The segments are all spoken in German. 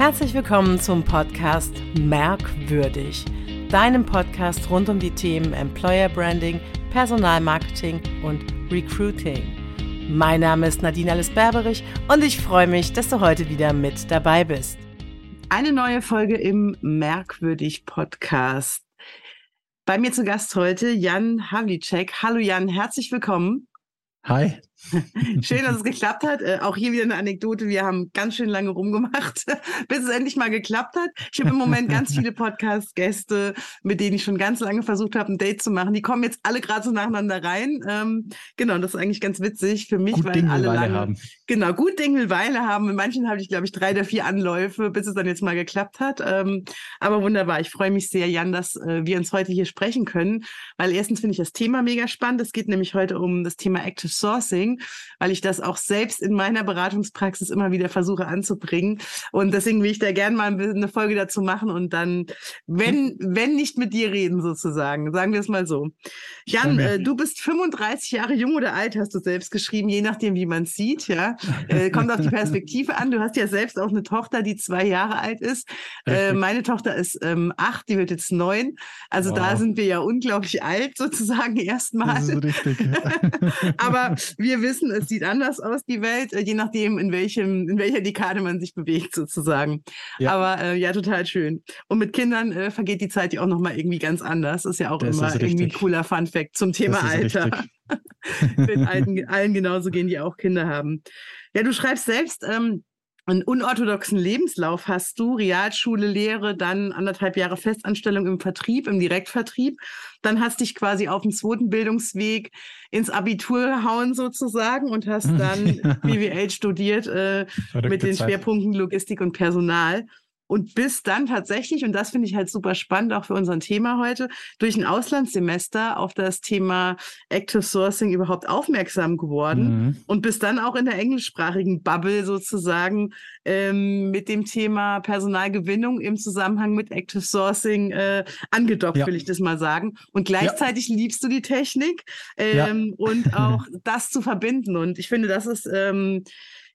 Herzlich willkommen zum Podcast Merkwürdig, deinem Podcast rund um die Themen Employer Branding, Personalmarketing und Recruiting. Mein Name ist Nadine Alice Berberich und ich freue mich, dass du heute wieder mit dabei bist. Eine neue Folge im Merkwürdig Podcast. Bei mir zu Gast heute Jan Havlicek. Hallo Jan, herzlich willkommen. Hi. Schön, dass es geklappt hat. Äh, auch hier wieder eine Anekdote. Wir haben ganz schön lange rumgemacht, bis es endlich mal geklappt hat. Ich habe im Moment ganz viele Podcast-Gäste, mit denen ich schon ganz lange versucht habe, ein Date zu machen. Die kommen jetzt alle gerade so nacheinander rein. Ähm, genau, das ist eigentlich ganz witzig für mich, gut weil Ding alle lange, haben. Genau, gut Ding will Weile haben. In manchen habe ich, glaube ich, drei oder vier Anläufe, bis es dann jetzt mal geklappt hat. Ähm, aber wunderbar. Ich freue mich sehr, Jan, dass äh, wir uns heute hier sprechen können, weil erstens finde ich das Thema mega spannend. Es geht nämlich heute um das Thema Active Sourcing, weil ich das auch selbst in meiner Beratungspraxis immer wieder versuche anzubringen. Und deswegen will ich da gerne mal eine Folge dazu machen und dann, wenn, wenn nicht mit dir reden sozusagen, sagen wir es mal so. Jan, äh, du bist 35 Jahre jung oder alt, hast du selbst geschrieben, je nachdem, wie man es sieht, ja. Äh, kommt auf die Perspektive an. Du hast ja selbst auch eine Tochter, die zwei Jahre alt ist. Äh, meine Tochter ist ähm, acht, die wird jetzt neun. Also da Wow. sind wir ja unglaublich alt sozusagen erstmal. Das ist richtig. Aber wir wissen, es sieht anders aus, die Welt, äh, je nachdem, in welchem, in welcher Dekade man sich bewegt, sozusagen. Ja. Aber äh, ja, total schön. Und mit Kindern äh, vergeht die Zeit ja auch nochmal irgendwie ganz anders. Ist ja auch Das immer irgendwie ein cooler Fun-Fact zum Thema Alter. richtig. Wird allen, allen genauso gehen, die auch Kinder haben. Ja, du schreibst selbst, ähm, einen unorthodoxen Lebenslauf hast du, Realschule, Lehre, dann anderthalb Jahre Festanstellung im Vertrieb, im Direktvertrieb. Dann hast dich quasi auf den zweiten Bildungsweg ins Abitur gehauen sozusagen und hast dann BWL studiert äh, mit den Zeit. Schwerpunkten Logistik und Personal. Und bist dann tatsächlich, und das finde ich halt super spannend, auch für unser Thema heute, durch ein Auslandssemester auf das Thema Active Sourcing überhaupt aufmerksam geworden Mhm. und bist dann auch in der englischsprachigen Bubble sozusagen ähm, mit dem Thema Personalgewinnung im Zusammenhang mit Active Sourcing äh, angedockt, Ja. will ich das mal sagen. Und gleichzeitig liebst du die Technik Ja. ähm, und auch das zu verbinden. Und ich finde, das ist ähm,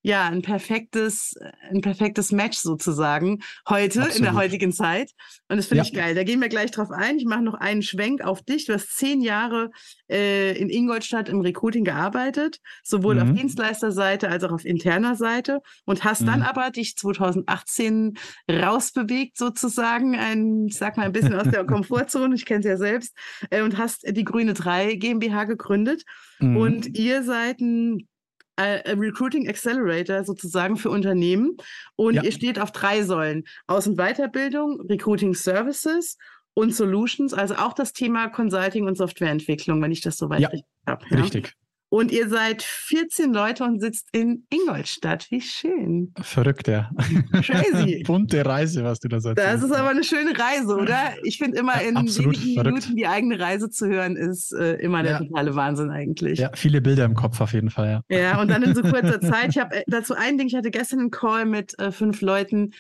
ja ein perfektes, ein perfektes Match sozusagen heute in der Absolut. heutigen Zeit. Und das finde Ja. ich geil. Da gehen wir gleich drauf ein. Ich mache noch einen Schwenk auf dich. Du hast zehn Jahre äh, in Ingolstadt im Recruiting gearbeitet, sowohl auf Mhm. Dienstleisterseite als auch auf interner Seite und hast dann Mhm. aber dich 2018 rausbewegt sozusagen, ein, ich sag mal ein bisschen aus der Komfortzone, ich kenne es ja selbst, äh, und hast die Grüne 3 GmbH gegründet Mhm. und ihr seid ein äh, Recruiting Accelerator sozusagen für Unternehmen und Ja. ihr steht auf drei Säulen. Aus- und Weiterbildung, Recruiting Services und Solutions, also auch das Thema Consulting und Softwareentwicklung, wenn ich das soweit Ja, richtig habe. Richtig. Und ihr seid 14 Leute und sitzt in Ingolstadt. Wie schön. Verrückt, ja. Crazy. Bunte Reise, was du da sagst. Das ist aber eine schöne Reise, oder? Ich finde immer Ja, in absolut wenigen. Minuten die eigene Reise zu hören, ist äh, immer der Ja. totale Wahnsinn eigentlich. Ja, viele Bilder im Kopf auf jeden Fall, ja. Ja, und dann in so kurzer Zeit. Ich habe äh, dazu ein Ding, ich hatte gestern einen Call mit äh, fünf Leuten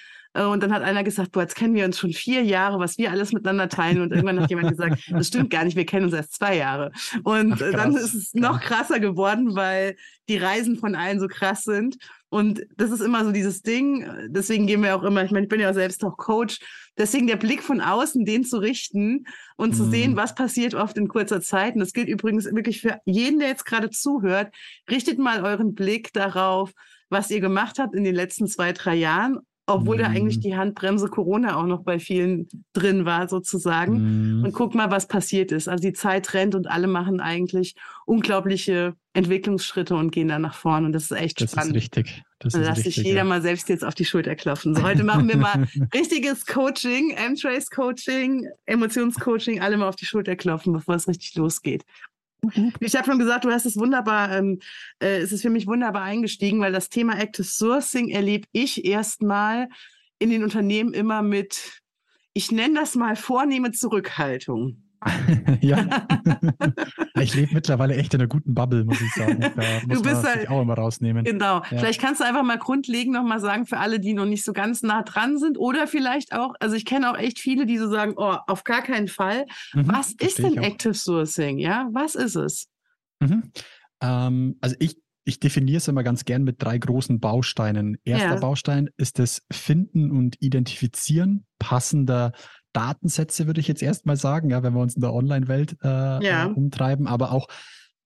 und dann hat einer gesagt, boah, jetzt kennen wir uns schon vier Jahre, was wir alles miteinander teilen. Und irgendwann hat jemand gesagt, das stimmt gar nicht, wir kennen uns erst zwei Jahre. Und Ach, äh, dann ist es noch krasser geworden, weil die Reisen von allen so krass sind. Und das ist immer so dieses Ding, äh, deswegen gehen wir auch immer, ich meine, ich bin ja auch selbst auch Coach, deswegen der Blick von außen, den zu richten und zu Mhm. sehen, was passiert oft in kurzer Zeit. Und das gilt übrigens wirklich für jeden, der jetzt gerade zuhört. Richtet mal euren Blick darauf, was ihr gemacht habt in den letzten zwei, drei Jahren, obwohl da Mhm. eigentlich die Handbremse Corona auch noch bei vielen drin war, sozusagen. Mhm. Und guckt mal, was passiert ist. Also die Zeit rennt und alle machen eigentlich unglaubliche Entwicklungsschritte und gehen dann nach vorne. Und das ist echt Das ist spannend. richtig. Das Da ist lass sich jeder ja. mal selbst jetzt auf die Schulter klopfen. So, heute machen wir mal richtiges Coaching, M-Trace Coaching, Emotionscoaching, alle mal auf die Schulter klopfen, bevor es richtig losgeht. Ich habe schon gesagt, du hast es wunderbar, ähm, äh, es ist für mich wunderbar eingestiegen, weil das Thema Active Sourcing erlebe ich erstmal in den Unternehmen immer mit, ich nenne das mal vornehme Zurückhaltung. ja. ich lebe mittlerweile echt in einer guten Bubble, muss ich sagen. Da muss bist man halt- auch immer rausnehmen. Genau. Ja. Vielleicht kannst du einfach mal grundlegend nochmal sagen, für alle, die noch nicht so ganz nah dran sind oder vielleicht auch, also ich kenne auch echt viele, die so sagen, oh, auf gar keinen Fall. Mhm, Was ist denn. Active Sourcing? Ja, was ist es? Mhm. Ähm, also ich ich definiere es immer ganz gern mit drei großen Bausteinen. Erster ja. Baustein ist das Finden und Identifizieren passender Datensätze, würde ich jetzt erstmal sagen, ja, wenn wir uns in der Online-Welt äh, ja. äh, umtreiben, aber auch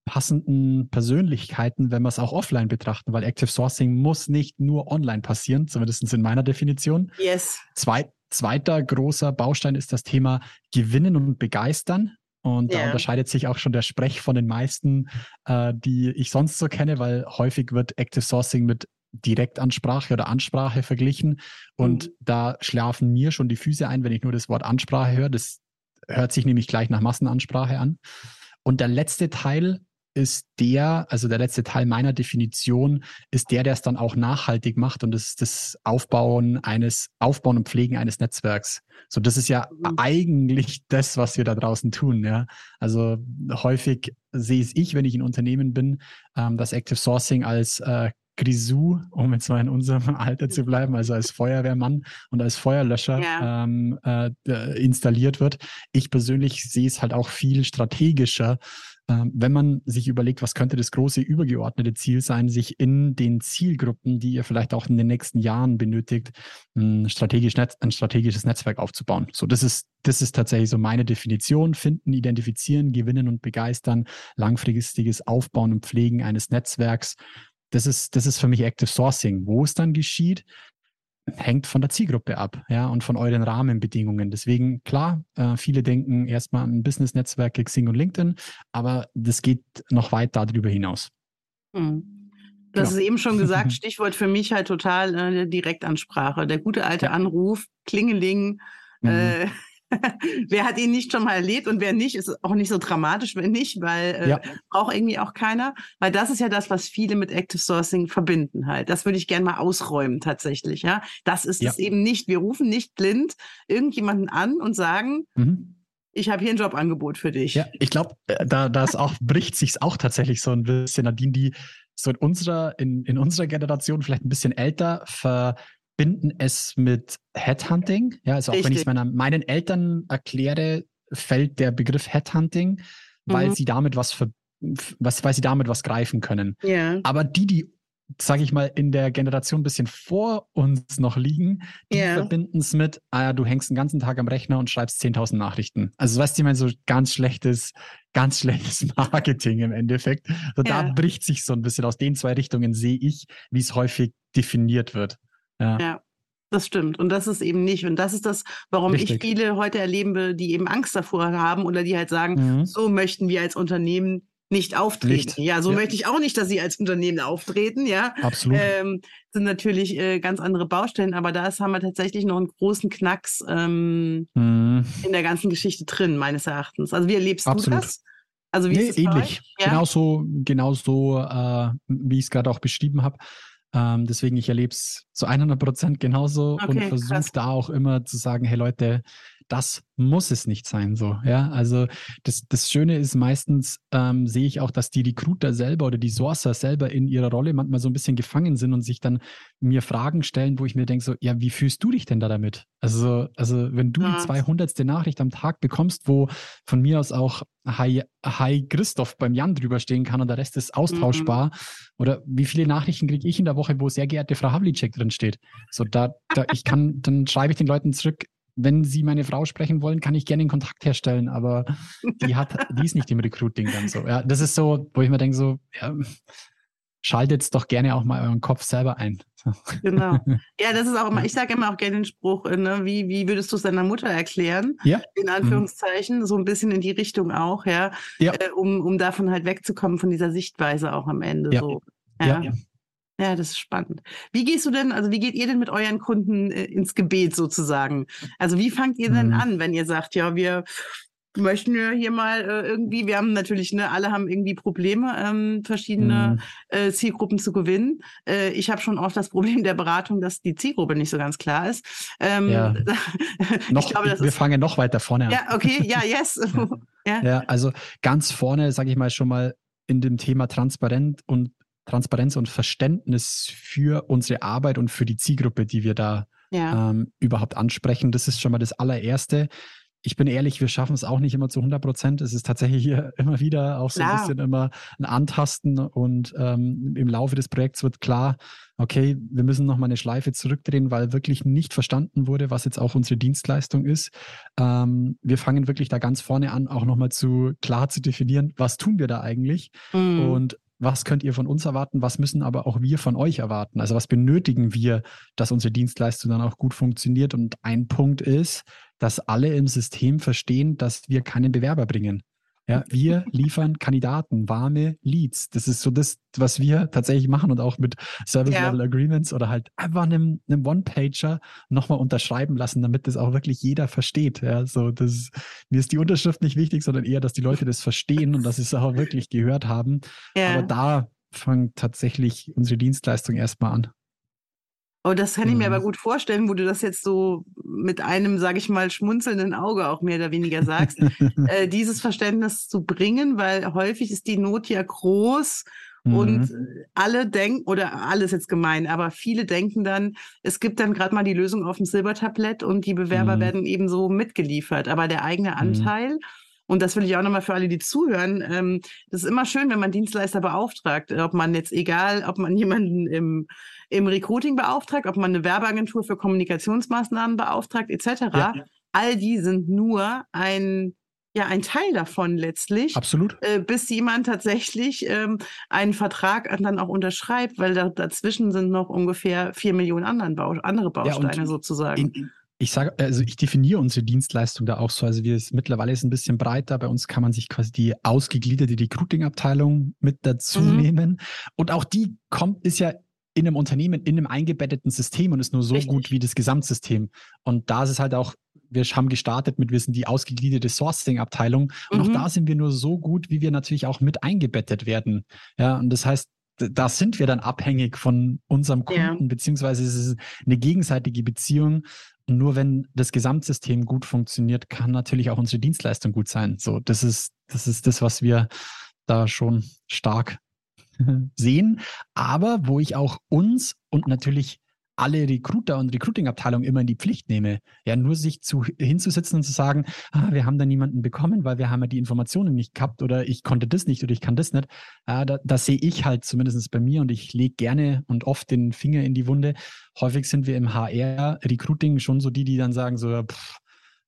passenden Persönlichkeiten, wenn wir es auch offline betrachten, weil Active Sourcing muss nicht nur online passieren, zumindest in meiner Definition. Yes. Zwei, zweiter großer Baustein ist das Thema Gewinnen und Begeistern. Und ja. da unterscheidet sich auch schon der Sprech von den meisten, äh, die ich sonst so kenne, weil häufig wird Active Sourcing mit Direktansprache oder Ansprache verglichen. Und mhm. da schlafen mir schon die Füße ein, wenn ich nur das Wort Ansprache höre. Das hört sich nämlich gleich nach Massenansprache an. Und der letzte Teil ist der, also der letzte Teil meiner Definition, ist der, der es dann auch nachhaltig macht und das ist das Aufbauen eines, Aufbauen und Pflegen eines Netzwerks. So, das ist ja mhm. eigentlich das, was wir da draußen tun, ja. Also häufig sehe es ich, wenn ich in Unternehmen bin, ähm, das Active Sourcing als äh, Grisou, um jetzt mal in unserem Alter zu bleiben, also als Feuerwehrmann und als Feuerlöscher ja. ähm, äh, installiert wird. Ich persönlich sehe es halt auch viel strategischer, ähm, wenn man sich überlegt, was könnte das große übergeordnete Ziel sein, sich in den Zielgruppen, die ihr vielleicht auch in den nächsten Jahren benötigt, ein, strategisch Netz, ein strategisches Netzwerk aufzubauen. So, das ist, das ist tatsächlich so meine Definition. Finden, identifizieren, gewinnen und begeistern, langfristiges Aufbauen und Pflegen eines Netzwerks. Das ist, das ist für mich Active Sourcing. Wo es dann geschieht, hängt von der Zielgruppe ab, ja, und von euren Rahmenbedingungen. Deswegen, klar, äh, viele denken erstmal an Business-Netzwerke, Xing und LinkedIn, aber das geht noch weit darüber hinaus. Hm. Du hast genau. es eben schon gesagt, Stichwort für mich halt total äh, Direktansprache. Der gute alte ja. Anruf, Klingeling, mhm. äh, wer hat ihn nicht schon mal erlebt und wer nicht, ist auch nicht so dramatisch, wenn nicht, weil äh, ja. braucht irgendwie auch keiner. Weil das ist ja das, was viele mit Active Sourcing verbinden halt. Das würde ich gerne mal ausräumen tatsächlich. Ja, das ist ja. es eben nicht. Wir rufen nicht blind irgendjemanden an und sagen, mhm. ich habe hier ein Jobangebot für dich. Ja, ich glaube, äh, da das auch bricht sich auch tatsächlich so ein bisschen, Nadine, die so in unserer, in, in unserer Generation vielleicht ein bisschen älter ver verbinden es mit Headhunting. Ja, also auch Richtig. wenn ich es meiner, meinen Eltern erkläre, fällt der Begriff Headhunting, weil mhm. sie damit was, für, was, weil sie damit was greifen können. Ja. Aber die, die sage ich mal, in der Generation ein bisschen vor uns noch liegen, die yeah. verbinden es mit, ah ja, du hängst den ganzen Tag am Rechner und schreibst 10.000 Nachrichten. Also weißt du, ich meine, so ganz schlechtes, ganz schlechtes Marketing im Endeffekt. So, yeah. Da bricht sich so ein bisschen aus den zwei Richtungen, sehe ich, wie es häufig definiert wird. Ja. ja. Das stimmt. Und das ist eben nicht. Und das ist das, warum Richtig. ich viele heute erleben die eben Angst davor haben oder die halt sagen, mhm. so möchten wir als Unternehmen nicht auftreten. Nicht. Ja, so ja. möchte ich auch nicht, dass sie als Unternehmen auftreten, ja. Absolut. Ähm, sind natürlich äh, ganz andere Baustellen, aber da haben wir tatsächlich noch einen großen Knacks ähm, mhm. in der ganzen Geschichte drin, meines Erachtens. Also wie erlebst Absolut. du das? Also wie nee, ist es ähnlich. Ja? Genauso, genauso äh, wie ich es gerade auch beschrieben habe. Ähm, deswegen, ich erlebe es zu 100 Prozent genauso okay, und versuche da auch immer zu sagen, hey Leute, das muss es nicht sein, so, ja. Also das, das Schöne ist meistens, ähm, sehe ich auch, dass die Recruiter selber oder die Sourcer selber in ihrer Rolle manchmal so ein bisschen gefangen sind und sich dann mir Fragen stellen, wo ich mir denke, so, ja, wie fühlst du dich denn da damit? Also, also wenn du ja. die 200. Nachricht am Tag bekommst, wo von mir aus auch Hi, Hi Christoph beim Jan drüber stehen kann und der Rest ist austauschbar. Mhm. Oder wie viele Nachrichten kriege ich in der Woche, wo sehr geehrte Frau Havlicek drin steht? So, da, da ich kann, dann schreibe ich den Leuten zurück, wenn Sie meine Frau sprechen wollen, kann ich gerne den Kontakt herstellen, aber die hat, die ist nicht im Recruiting dann so. Ja, das ist so, wo ich mir denke, so, ja, schaltet doch gerne auch mal euren Kopf selber ein. Genau. Ja, das ist auch immer, ich sage immer auch gerne den Spruch, ne, wie, wie würdest du es deiner Mutter erklären? Ja. In mhm. Anführungszeichen, so ein bisschen in die Richtung auch, ja. ja. Äh, um, um davon halt wegzukommen von dieser Sichtweise auch am Ende. Ja. So. Ja. ja. Ja, das ist spannend. Wie gehst du denn, also wie geht ihr denn mit euren Kunden äh, ins Gebet sozusagen? Also wie fangt ihr denn mhm. an, wenn ihr sagt, ja, wir möchten wir hier mal äh, irgendwie, wir haben natürlich, ne, alle haben irgendwie Probleme, ähm, verschiedene mhm. äh, Zielgruppen zu gewinnen. Äh, ich habe schon oft das Problem der Beratung, dass die Zielgruppe nicht so ganz klar ist. Ähm, ja. noch, glaube, wir ist, fangen noch weiter vorne an. Ja, okay, ja, yes. ja. ja, also ganz vorne, sage ich mal schon mal, in dem Thema transparent und Transparenz und Verständnis für unsere Arbeit und für die Zielgruppe, die wir da ja. ähm, überhaupt ansprechen. Das ist schon mal das allererste. ich bin ehrlich, wir schaffen es auch nicht immer zu 100 Prozent. Es ist tatsächlich hier immer wieder auch so klar. ein bisschen immer ein Antasten und ähm, im Laufe des Projekts wird klar, okay, wir müssen nochmal eine Schleife zurückdrehen, weil wirklich nicht verstanden wurde, was jetzt auch unsere Dienstleistung ist. Ähm, wir fangen wirklich da ganz vorne an, auch nochmal zu klar zu definieren, was tun wir da eigentlich mhm. und was könnt ihr von uns erwarten, was müssen aber auch wir von euch erwarten? Also was benötigen wir, dass unsere Dienstleistung dann auch gut funktioniert? Und ein Punkt ist, dass alle im System verstehen, dass wir keinen Bewerber bringen. Ja, wir liefern Kandidaten, warme Leads. Das ist so das, was wir tatsächlich machen und auch mit Service Level ja. Agreements oder halt einfach einem, einem One-Pager nochmal unterschreiben lassen, damit das auch wirklich jeder versteht. Ja, so das, mir ist die Unterschrift nicht wichtig, sondern eher, dass die Leute das verstehen und dass sie es auch wirklich gehört haben. Ja. Aber da fängt tatsächlich unsere Dienstleistung erstmal an. Oh, das kann ich mir aber mhm. gut vorstellen, wo du das jetzt so mit einem, sage ich mal, schmunzelnden Auge auch mehr oder weniger sagst, äh, dieses Verständnis zu bringen, weil häufig ist die Not ja groß mhm. und alle denken, oder alles jetzt gemein, aber viele denken dann, es gibt dann gerade mal die Lösung auf dem Silbertablett und die Bewerber mhm. werden eben so mitgeliefert. Aber der eigene mhm. Anteil, mhm. Und das will ich auch nochmal für alle, die zuhören. Ähm, das ist immer schön, wenn man Dienstleister beauftragt, ob man jetzt egal, ob man jemanden im im Recruiting beauftragt, ob man eine Werbeagentur für Kommunikationsmaßnahmen beauftragt, etc. Ja. All die sind nur ein ja ein Teil davon letztlich. Absolut. Äh, bis jemand tatsächlich ähm, einen Vertrag dann auch unterschreibt, weil da, dazwischen sind noch ungefähr vier Millionen anderen Bau andere Bausteine ja, sozusagen. In, ich sage, also ich definiere unsere Dienstleistung da auch so. Also wir ist mittlerweile ist ein bisschen breiter. Bei uns kann man sich quasi die ausgegliederte Recruiting-Abteilung mit dazu mhm. nehmen. Und auch die kommt, ist ja in einem Unternehmen, in einem eingebetteten System und ist nur so Richtig. gut wie das Gesamtsystem. Und da ist es halt auch, wir haben gestartet mit, wir sind die ausgegliederte Sourcing-Abteilung und mhm. auch da sind wir nur so gut, wie wir natürlich auch mit eingebettet werden. Ja, und das heißt, da sind wir dann abhängig von unserem Kunden, ja. beziehungsweise es ist eine gegenseitige Beziehung. Nur wenn das Gesamtsystem gut funktioniert, kann natürlich auch unsere Dienstleistung gut sein. So, das ist, das ist das, was wir da schon stark sehen, aber wo ich auch uns und natürlich alle Recruiter und Recruiting-Abteilungen immer in die Pflicht nehme. Ja, nur sich zu, hinzusitzen und zu sagen, ah, wir haben da niemanden bekommen, weil wir haben ja die Informationen nicht gehabt oder ich konnte das nicht oder ich kann das nicht. Ja, da, das sehe ich halt zumindest bei mir und ich lege gerne und oft den Finger in die Wunde. Häufig sind wir im HR-Recruiting schon so die, die dann sagen so, pff,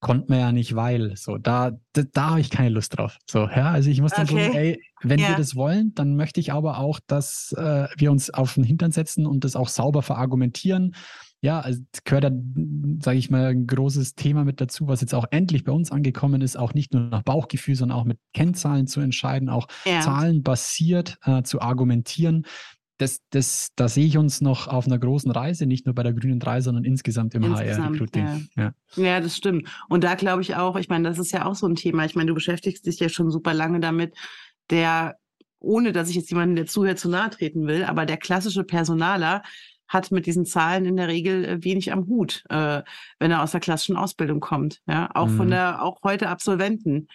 konnte man ja nicht, weil. So, da, da, da habe ich keine Lust drauf. So, ja, also ich muss dann okay. sagen, ey, wenn ja. wir das wollen, dann möchte ich aber auch, dass äh, wir uns auf den Hintern setzen und das auch sauber verargumentieren. Ja, also gehört da, sage ich mal, ein großes Thema mit dazu, was jetzt auch endlich bei uns angekommen ist, auch nicht nur nach Bauchgefühl, sondern auch mit Kennzahlen zu entscheiden, auch ja. zahlenbasiert äh, zu argumentieren das, das, da sehe ich uns noch auf einer großen Reise, nicht nur bei der Grünen 3, sondern insgesamt im HR-Recruiting. Ja. Ja. ja. das stimmt. Und da glaube ich auch, ich meine, das ist ja auch so ein Thema. Ich meine, du beschäftigst dich ja schon super lange damit, der, ohne dass ich jetzt jemanden, der zuhört, zu nahe treten will, aber der klassische Personaler hat mit diesen Zahlen in der Regel äh, wenig am Hut, äh, wenn er aus der klassischen Ausbildung kommt. Ja, auch mhm. von der, auch heute Absolventen.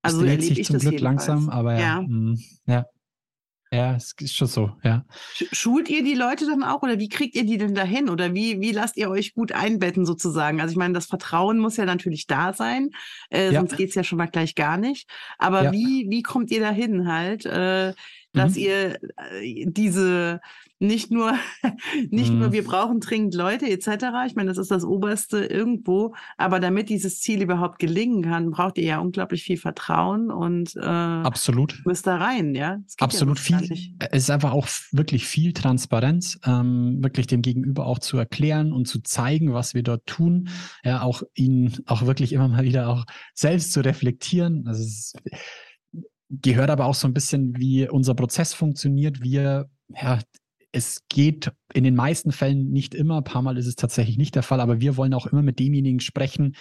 Also erlebe ich zum das Glück jedenfalls. langsam, aber ja. Ja. Ja. Es ist schon so, ja. Schult ihr die Leute dann auch oder wie kriegt ihr die denn dahin oder wie, wie lasst ihr euch gut einbetten sozusagen? Also ich meine, das Vertrauen muss ja natürlich da sein, äh, ja. sonst geht's ja schon mal gleich gar nicht. Aber ja. wie, wie kommt ihr dahin halt, äh, dass mhm. ihr äh, diese nicht nur, nicht mhm. nur, wir brauchen dringend Leute etc. Ich meine, das ist das Oberste irgendwo. Aber damit dieses Ziel überhaupt gelingen kann, braucht ihr ja unglaublich viel Vertrauen und äh, absolut müsst da rein, ja. Absolut ja viel. Es ist einfach auch wirklich viel Transparenz, ähm, wirklich dem Gegenüber auch zu erklären und zu zeigen, was wir dort tun. Ja, auch ihn auch wirklich immer mal wieder auch selbst zu reflektieren. Also es gehört aber auch so ein bisschen, wie unser Prozess funktioniert. Wir ja, es geht in den meisten Fällen nicht immer, ein paar Mal ist es tatsächlich nicht der Fall, aber wir wollen auch immer mit demjenigen sprechen,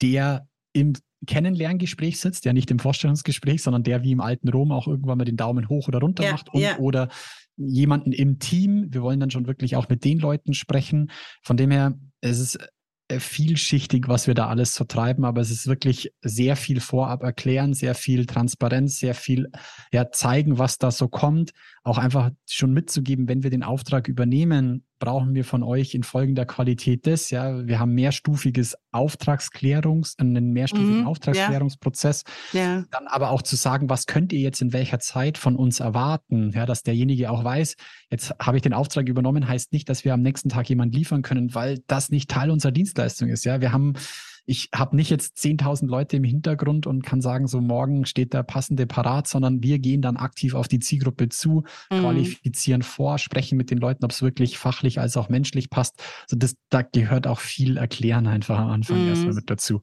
der im Kennenlerngespräch sitzt, der nicht im Vorstellungsgespräch, sondern der wie im alten Rom auch irgendwann mal den Daumen hoch oder runter ja, macht und, ja. oder jemanden im Team. Wir wollen dann schon wirklich auch mit den Leuten sprechen. Von dem her, es ist äh, vielschichtig, was wir da alles so treiben, aber es ist wirklich sehr viel vorab erklären, sehr viel Transparenz, sehr viel ja, zeigen, was da so kommt, auch einfach schon mitzugeben, wenn wir den Auftrag übernehmen, brauchen wir von euch in folgender Qualität das. Ja, wir haben mehrstufiges Auftragsklärungs, einen mehrstufigen mhm, Auftragsklärungsprozess. Ja. Dann aber auch zu sagen, was könnt ihr jetzt in welcher Zeit von uns erwarten? Ja, dass derjenige auch weiß, jetzt habe ich den Auftrag übernommen, heißt nicht, dass wir am nächsten Tag jemand liefern können, weil das nicht Teil unserer Dienstleistung ist. Ja, wir haben ich habe nicht jetzt 10.000 Leute im Hintergrund und kann sagen, so morgen steht der passende parat, sondern wir gehen dann aktiv auf die Zielgruppe zu, mhm. qualifizieren vor, sprechen mit den Leuten, ob es wirklich fachlich als auch menschlich passt. Also das, da gehört auch viel Erklären einfach am Anfang mhm. erstmal mit dazu.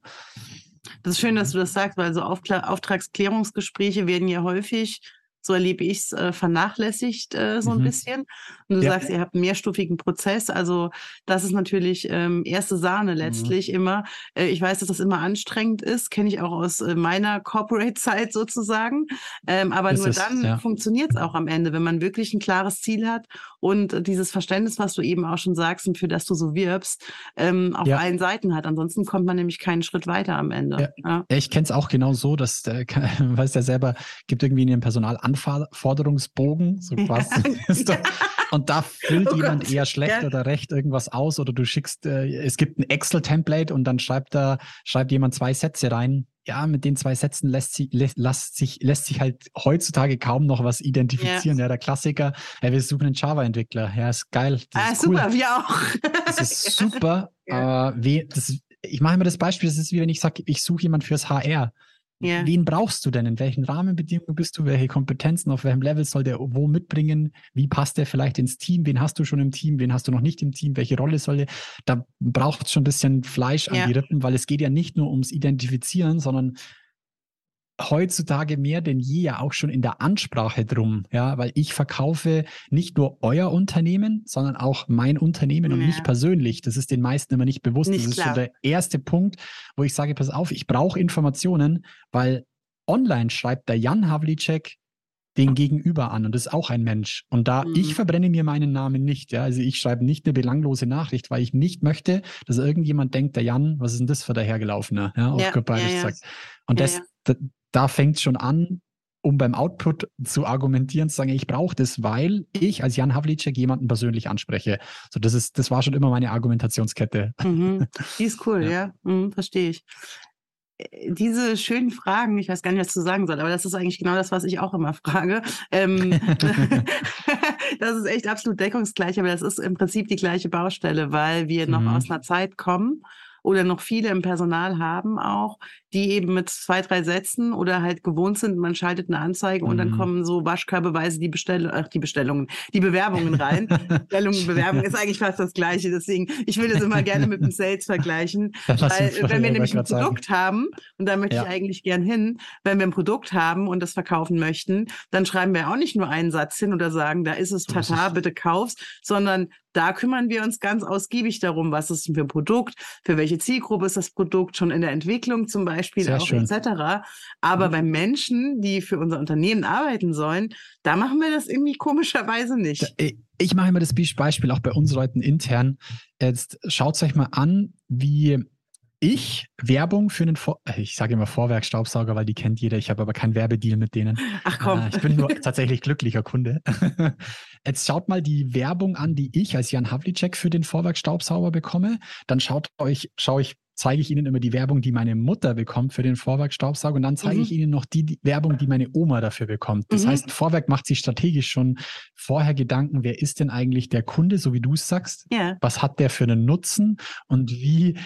Das ist schön, dass du das sagst, weil so Auftragsklärungsgespräche werden ja häufig so erlebe ich es, äh, vernachlässigt äh, so ein mhm. bisschen. Und du ja. sagst, ihr habt einen mehrstufigen Prozess. Also das ist natürlich ähm, erste Sahne mhm. letztlich mhm. immer. Äh, ich weiß, dass das immer anstrengend ist, kenne ich auch aus äh, meiner Corporate-Zeit sozusagen. Ähm, aber ist nur es, dann ja. funktioniert es auch am Ende, wenn man wirklich ein klares Ziel hat und dieses Verständnis, was du eben auch schon sagst und für das du so wirbst, ähm, auf ja. allen Seiten hat. Ansonsten kommt man nämlich keinen Schritt weiter am Ende. Ja. Ich kenne es auch genau so, dass, äh, weiß ja selber, gibt irgendwie in dem Personal Anforderungsbogen, so quasi. Ja. und da füllt oh jemand Gott. eher schlecht ja. oder recht irgendwas aus oder du schickst, äh, es gibt ein Excel-Template und dann schreibt da, schreibt jemand zwei Sätze rein. Ja, mit den zwei Sätzen lässt sich, lässt, sich, lässt sich halt heutzutage kaum noch was identifizieren. Ja, ja der Klassiker, ja, wir suchen einen Java-Entwickler. Ja, ist geil. Ah, ist cool. super, wir auch. Das ist super. ja. äh, wie, das, ich mache immer das Beispiel, das ist wie wenn ich sage, ich suche jemand fürs HR. Yeah. Wen brauchst du denn? In welchen Rahmenbedingungen bist du? Welche Kompetenzen? Auf welchem Level soll der wo mitbringen? Wie passt der vielleicht ins Team? Wen hast du schon im Team? Wen hast du noch nicht im Team? Welche Rolle soll der? Da braucht es schon ein bisschen Fleisch yeah. an die Rippen, weil es geht ja nicht nur ums Identifizieren, sondern heutzutage mehr denn je ja auch schon in der Ansprache drum, ja, weil ich verkaufe nicht nur euer Unternehmen, sondern auch mein Unternehmen ja. und mich persönlich. Das ist den meisten immer nicht bewusst. Nicht das klar. ist schon der erste Punkt, wo ich sage, pass auf, ich brauche Informationen, weil online schreibt der Jan Havlicek den Gegenüber an und das ist auch ein Mensch. Und da mhm. ich verbrenne mir meinen Namen nicht, ja, also ich schreibe nicht eine belanglose Nachricht, weil ich nicht möchte, dass irgendjemand denkt, der Jan, was ist denn das für der Hergelaufene, ja, auf ja, ja, ja. Und das, da fängt es schon an, um beim Output zu argumentieren, zu sagen, ich brauche das, weil ich als Jan Havlicek jemanden persönlich anspreche. So, das ist, das war schon immer meine Argumentationskette. Mhm. Die ist cool, ja, ja. Mhm, verstehe ich. Äh, diese schönen Fragen, ich weiß gar nicht, was zu sagen soll, aber das ist eigentlich genau das, was ich auch immer frage. Ähm, das ist echt absolut deckungsgleich, aber das ist im Prinzip die gleiche Baustelle, weil wir noch mhm. aus einer Zeit kommen, oder noch viele im Personal haben auch, die eben mit zwei, drei Sätzen oder halt gewohnt sind, man schaltet eine Anzeige mhm. und dann mhm. kommen so waschkörbeweise die Bestellungen, ach, die Bestellungen, die Bewerbungen rein. Bestellungen, Bewerbung ist eigentlich fast das Gleiche. Deswegen, ich will das immer gerne mit dem Sales vergleichen. weil, wenn wir nämlich ein Produkt sagen. haben, und da möchte ja. ich eigentlich gern hin, wenn wir ein Produkt haben und das verkaufen möchten, dann schreiben wir auch nicht nur einen Satz hin oder sagen, da ist es, tata, bitte kauf's, sondern da kümmern wir uns ganz ausgiebig darum, was ist für ein Produkt, für welche Zielgruppe ist das Produkt, schon in der Entwicklung zum Beispiel Sehr auch schön. etc. Aber mhm. bei Menschen, die für unser Unternehmen arbeiten sollen, da machen wir das irgendwie komischerweise nicht. Ich mache immer das Beispiel auch bei uns Leuten intern. Jetzt schaut euch mal an, wie ich Werbung für einen, Vor äh, ich sage immer Vorwerkstaubsauger, weil die kennt jeder. Ich habe aber keinen Werbedeal mit denen. Ach komm. Äh, ich bin nur tatsächlich glücklicher Kunde. Jetzt schaut mal die Werbung an, die ich als Jan Havlicek für den Vorwerkstaubsauger bekomme. Dann schaut euch, schaue ich, zeige ich Ihnen immer die Werbung, die meine Mutter bekommt für den Vorwerkstaubsauger. Und dann zeige mhm. ich Ihnen noch die, die, Werbung, die meine Oma dafür bekommt. Das mhm. heißt, Vorwerk macht sich strategisch schon vorher Gedanken, wer ist denn eigentlich der Kunde, so wie du es sagst? Ja. Was hat der für einen Nutzen? Und wie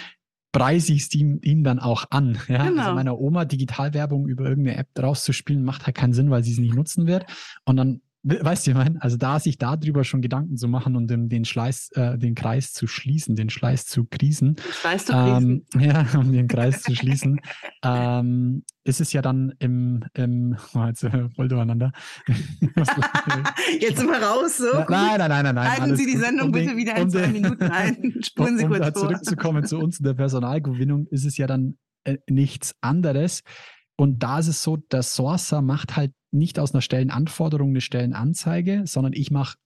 preise ich es ihm, dann auch an. Ja? Also genau. Also meiner Oma Digitalwerbung über irgendeine App rauszuspielen, macht halt keinen Sinn, weil sie es nicht nutzen wird. Und dann Weißt du, ich meine, also da sich darüber schon Gedanken zu machen und den, den Schleiß, äh, den Kreis zu schließen, den Schleiß zu krießen. Schleiß zu krießen. Ähm, ja, um den Kreis zu schließen, ähm, ist es ja dann im, im oh, jetzt äh, voll durcheinander. jetzt wir raus, so. Nein, nein, nein, nein, nein. Halten Sie die Sendung um bitte wieder in um zwei Minuten ein. Spuren Sie um, kurz um vor. zurückzukommen zu uns in der Personalgewinnung, ist es ja dann äh, nichts anderes. Und da ist es so, der Sourcer macht halt nicht aus einer Stellenanforderung eine Stellenanzeige, sondern ich mache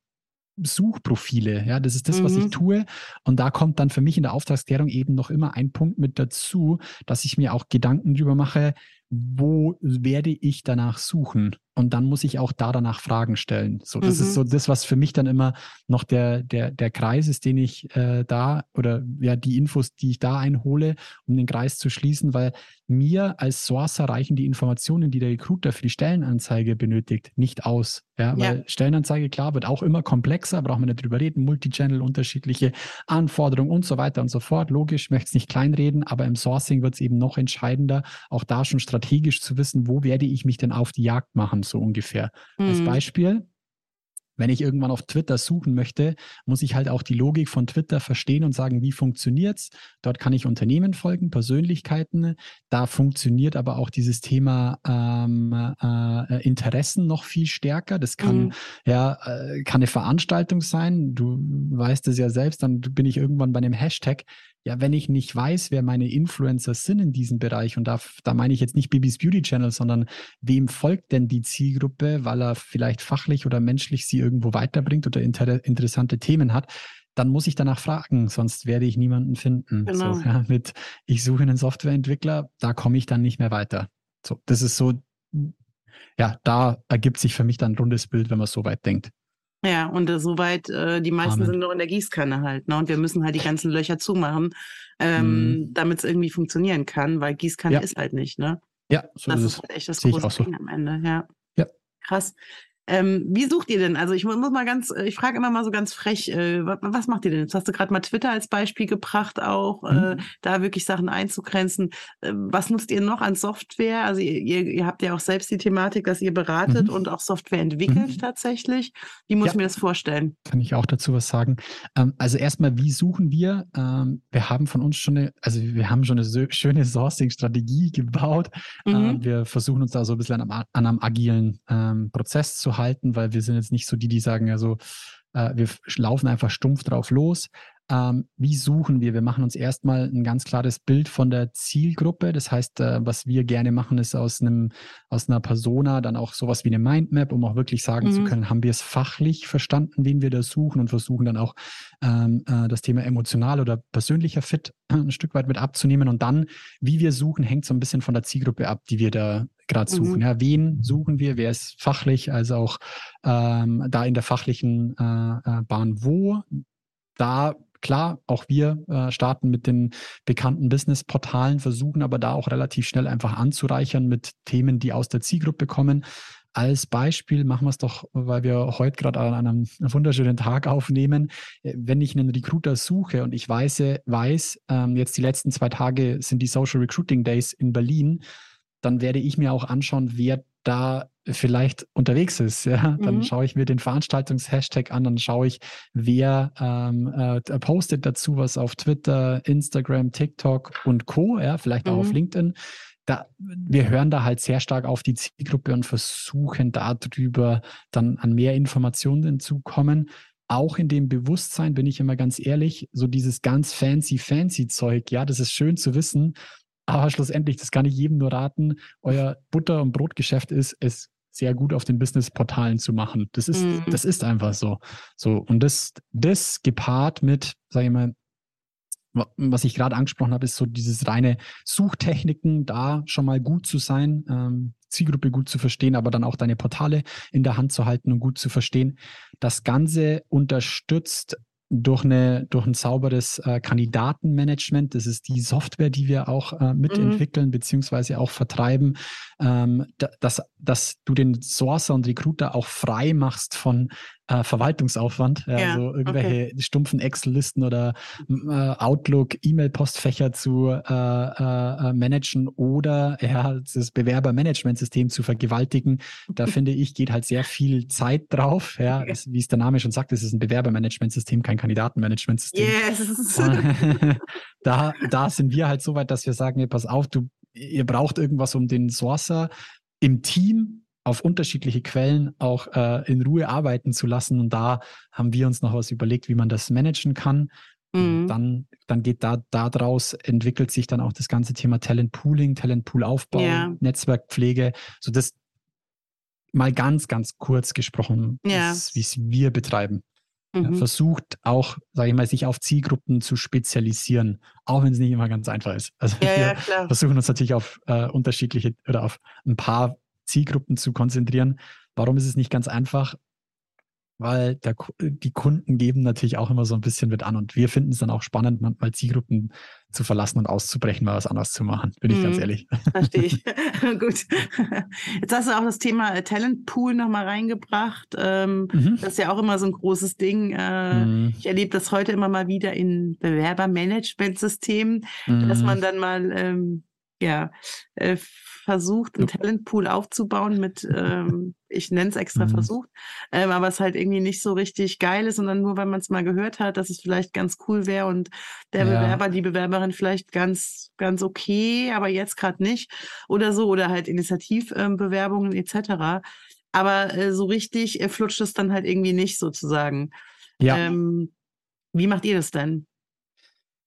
Suchprofile. Ja, das ist das, mhm. was ich mhm. tue. Und da kommt dann für mich in der Auftragsklärung eben noch immer ein Punkt mit dazu, dass ich mir auch Gedanken darüber mache, wo werde ich danach suchen? und dann muss ich auch da danach Fragen stellen. So, das mhm. ist so das, was für mich dann immer noch der, der, der Kreis ist, den ich äh, da oder ja, die Infos, die ich da einhole, um den Kreis zu schließen, weil mir als Sourcer reichen die Informationen, die der Recruiter für die Stellenanzeige benötigt, nicht aus. Ja, weil ja. Stellenanzeige, klar, wird auch immer komplexer, brauchen wir nicht drüber reden, Multichannel, unterschiedliche Anforderungen und so weiter und so fort. Logisch, möchte es nicht kleinreden, aber im Sourcing wird es eben noch entscheidender, auch da schon strategisch zu wissen, wo werde ich mich denn auf die Jagd machen, so ungefähr. Mhm. Als Beispiel, wenn ich irgendwann auf Twitter suchen möchte, muss ich halt auch die Logik von Twitter verstehen und sagen, wie funktioniert es? Dort kann ich Unternehmen folgen, Persönlichkeiten. Da funktioniert aber auch dieses Thema ähm, äh, Interessen noch viel stärker. Das kann mhm. ja äh, kann eine Veranstaltung sein. Du weißt es ja selbst, dann bin ich irgendwann bei einem Hashtag ja, wenn ich nicht weiß, wer meine Influencer sind in diesem Bereich, und da, da meine ich jetzt nicht Bibis Beauty Channel, sondern wem folgt denn die Zielgruppe, weil er vielleicht fachlich oder menschlich sie irgendwo weiterbringt oder inter interessante Themen hat, dann muss ich danach fragen, sonst werde ich niemanden finden. Genau. So, ja, mit ich suche einen Softwareentwickler, da komme ich dann nicht mehr weiter. So, das ist so, ja, da ergibt sich für mich dann ein rundes Bild, wenn man so weit denkt. Ja, und äh, soweit, äh, die meisten Amen. sind noch in der Gießkanne halt, ne? Und wir müssen halt die ganzen Löcher zumachen, ähm, mhm. damit es irgendwie funktionieren kann, weil Gießkanne ja. ist halt nicht, ne? Ja, so das ist, ist halt echt das große so. Ding am Ende, ja. Ja. Krass. Ähm, wie sucht ihr denn? Also ich muss mal ganz, äh, ich frage immer mal so ganz frech, äh, was macht ihr denn? Jetzt hast du gerade mal Twitter als Beispiel gebracht, auch mhm. äh, da wirklich Sachen einzugrenzen. Äh, was nutzt ihr noch an Software? Also ihr, ihr, habt ja auch selbst die Thematik, dass ihr beratet mhm. und auch Software entwickelt mhm. tatsächlich. Wie muss ja. ich mir das vorstellen? Kann ich auch dazu was sagen? Ähm, also erstmal, wie suchen wir? Ähm, wir haben von uns schon eine, also wir haben schon eine schöne Sourcing-Strategie gebaut. Mhm. wir versuchen uns da so ein bisschen an, an einem agilen ähm, Prozess zu halten, weil wir sind jetzt nicht so die, die sagen, also äh, wir laufen einfach stumpf drauf los. Ähm, wie suchen wir? Wir machen uns erstmal ein ganz klares Bild von der Zielgruppe. Das heißt, äh, was wir gerne machen, ist aus einem, aus einer Persona dann auch sowas wie eine Mindmap, um auch wirklich sagen mhm. zu können, haben wir es fachlich verstanden, wen wir da suchen und versuchen dann auch ähm, äh, das Thema emotional oder persönlicher Fit ein Stück weit mit abzunehmen. Und dann, wie wir suchen, hängt so ein bisschen von der Zielgruppe ab, die wir da gerade suchen. Mhm. Ja, wen suchen wir? Wer ist fachlich, also auch ähm, da in der fachlichen äh, äh Bahn wo? Da Klar, auch wir äh, starten mit den bekannten Business-Portalen, versuchen aber da auch relativ schnell einfach anzureichern mit Themen, die aus der Zielgruppe kommen. Als Beispiel machen wir es doch, weil wir heute gerade an einem wunderschönen Tag aufnehmen. Äh, wenn ich einen Recruiter suche und ich weiß, weiß ähm, jetzt die letzten zwei Tage sind die Social Recruiting Days in Berlin, dann werde ich mir auch anschauen, wer da vielleicht unterwegs ist. Ja? Dann mhm. schaue ich mir den Veranstaltungshashtag an, dann schaue ich, wer ähm, äh, postet dazu was auf Twitter, Instagram, TikTok und Co. Ja? Vielleicht auch auf mhm. LinkedIn. Da, wir hören da halt sehr stark auf die Zielgruppe und versuchen darüber dann an mehr Informationen zu kommen. Auch in dem Bewusstsein bin ich immer ganz ehrlich, so dieses ganz fancy, fancy Zeug, ja, das ist schön zu wissen, aber schlussendlich, das kann ich jedem nur raten, euer Butter- und Brotgeschäft ist, es sehr gut auf den Business-Portalen zu machen. Das ist, mhm. das ist einfach so. So. Und das, das gepaart mit, sage ich mal, was ich gerade angesprochen habe, ist so dieses reine Suchtechniken, da schon mal gut zu sein, ähm, Zielgruppe gut zu verstehen, aber dann auch deine Portale in der Hand zu halten und gut zu verstehen. Das Ganze unterstützt durch, eine, durch ein sauberes äh, Kandidatenmanagement. Das ist die Software, die wir auch äh, mitentwickeln mhm. beziehungsweise auch vertreiben, ähm, dass, dass du den Sourcer und Recruiter auch frei machst von äh, Verwaltungsaufwand, ja, ja, also irgendwelche okay. stumpfen Excel-Listen oder äh, Outlook, E-Mail-Postfächer zu äh, äh, managen oder ja, das Bewerbermanagementsystem zu vergewaltigen. Da finde ich, geht halt sehr viel Zeit drauf. Ja, okay. es, wie es der Name schon sagt, es ist ein Bewerbermanagementsystem, kein Kandidatenmanagementsystem. Yes. da, da sind wir halt so weit, dass wir sagen, hey, pass auf, du, ihr braucht irgendwas, um den Sourcer im Team auf unterschiedliche Quellen auch äh, in Ruhe arbeiten zu lassen. Und da haben wir uns noch was überlegt, wie man das managen kann. Mhm. Dann, dann geht da daraus, entwickelt sich dann auch das ganze Thema Talent Pooling, Talent Pool Aufbau, ja. Netzwerkpflege. So das mal ganz, ganz kurz gesprochen, ja. wie es wir betreiben. Mhm. Ja, versucht auch, sage ich mal, sich auf Zielgruppen zu spezialisieren, auch wenn es nicht immer ganz einfach ist. Also wir versuchen uns natürlich auf äh, unterschiedliche oder auf ein paar Zielgruppen zu konzentrieren. Warum ist es nicht ganz einfach? weil der, die Kunden geben natürlich auch immer so ein bisschen mit an und wir finden es dann auch spannend, manchmal Zielgruppen zu verlassen und auszubrechen, mal was anderes zu machen, bin ich ganz mhm. ehrlich. Verstehe ich. Gut. Jetzt hast du auch das Thema äh, Talentpool nochmal reingebracht. Ähm, mhm. Das ist ja auch immer so ein großes Ding. Äh, mhm. Ich erlebe das heute immer mal wieder in Bewerbermanagementsystemen, dass mhm. man dann mal ähm, ja, äh, versucht, einen Talentpool aufzubauen mit, ähm, ich nenne es extra mhm. versucht, ähm, aber es halt irgendwie nicht so richtig geil ist, sondern nur, weil man es mal gehört hat, dass es vielleicht ganz cool wäre und der ja. Bewerber, die Bewerberin vielleicht ganz, ganz okay, aber jetzt gerade nicht oder so oder halt Initiativbewerbungen ähm, etc. Aber äh, so richtig äh, flutscht es dann halt irgendwie nicht sozusagen. Ja. Ähm, wie macht ihr das denn?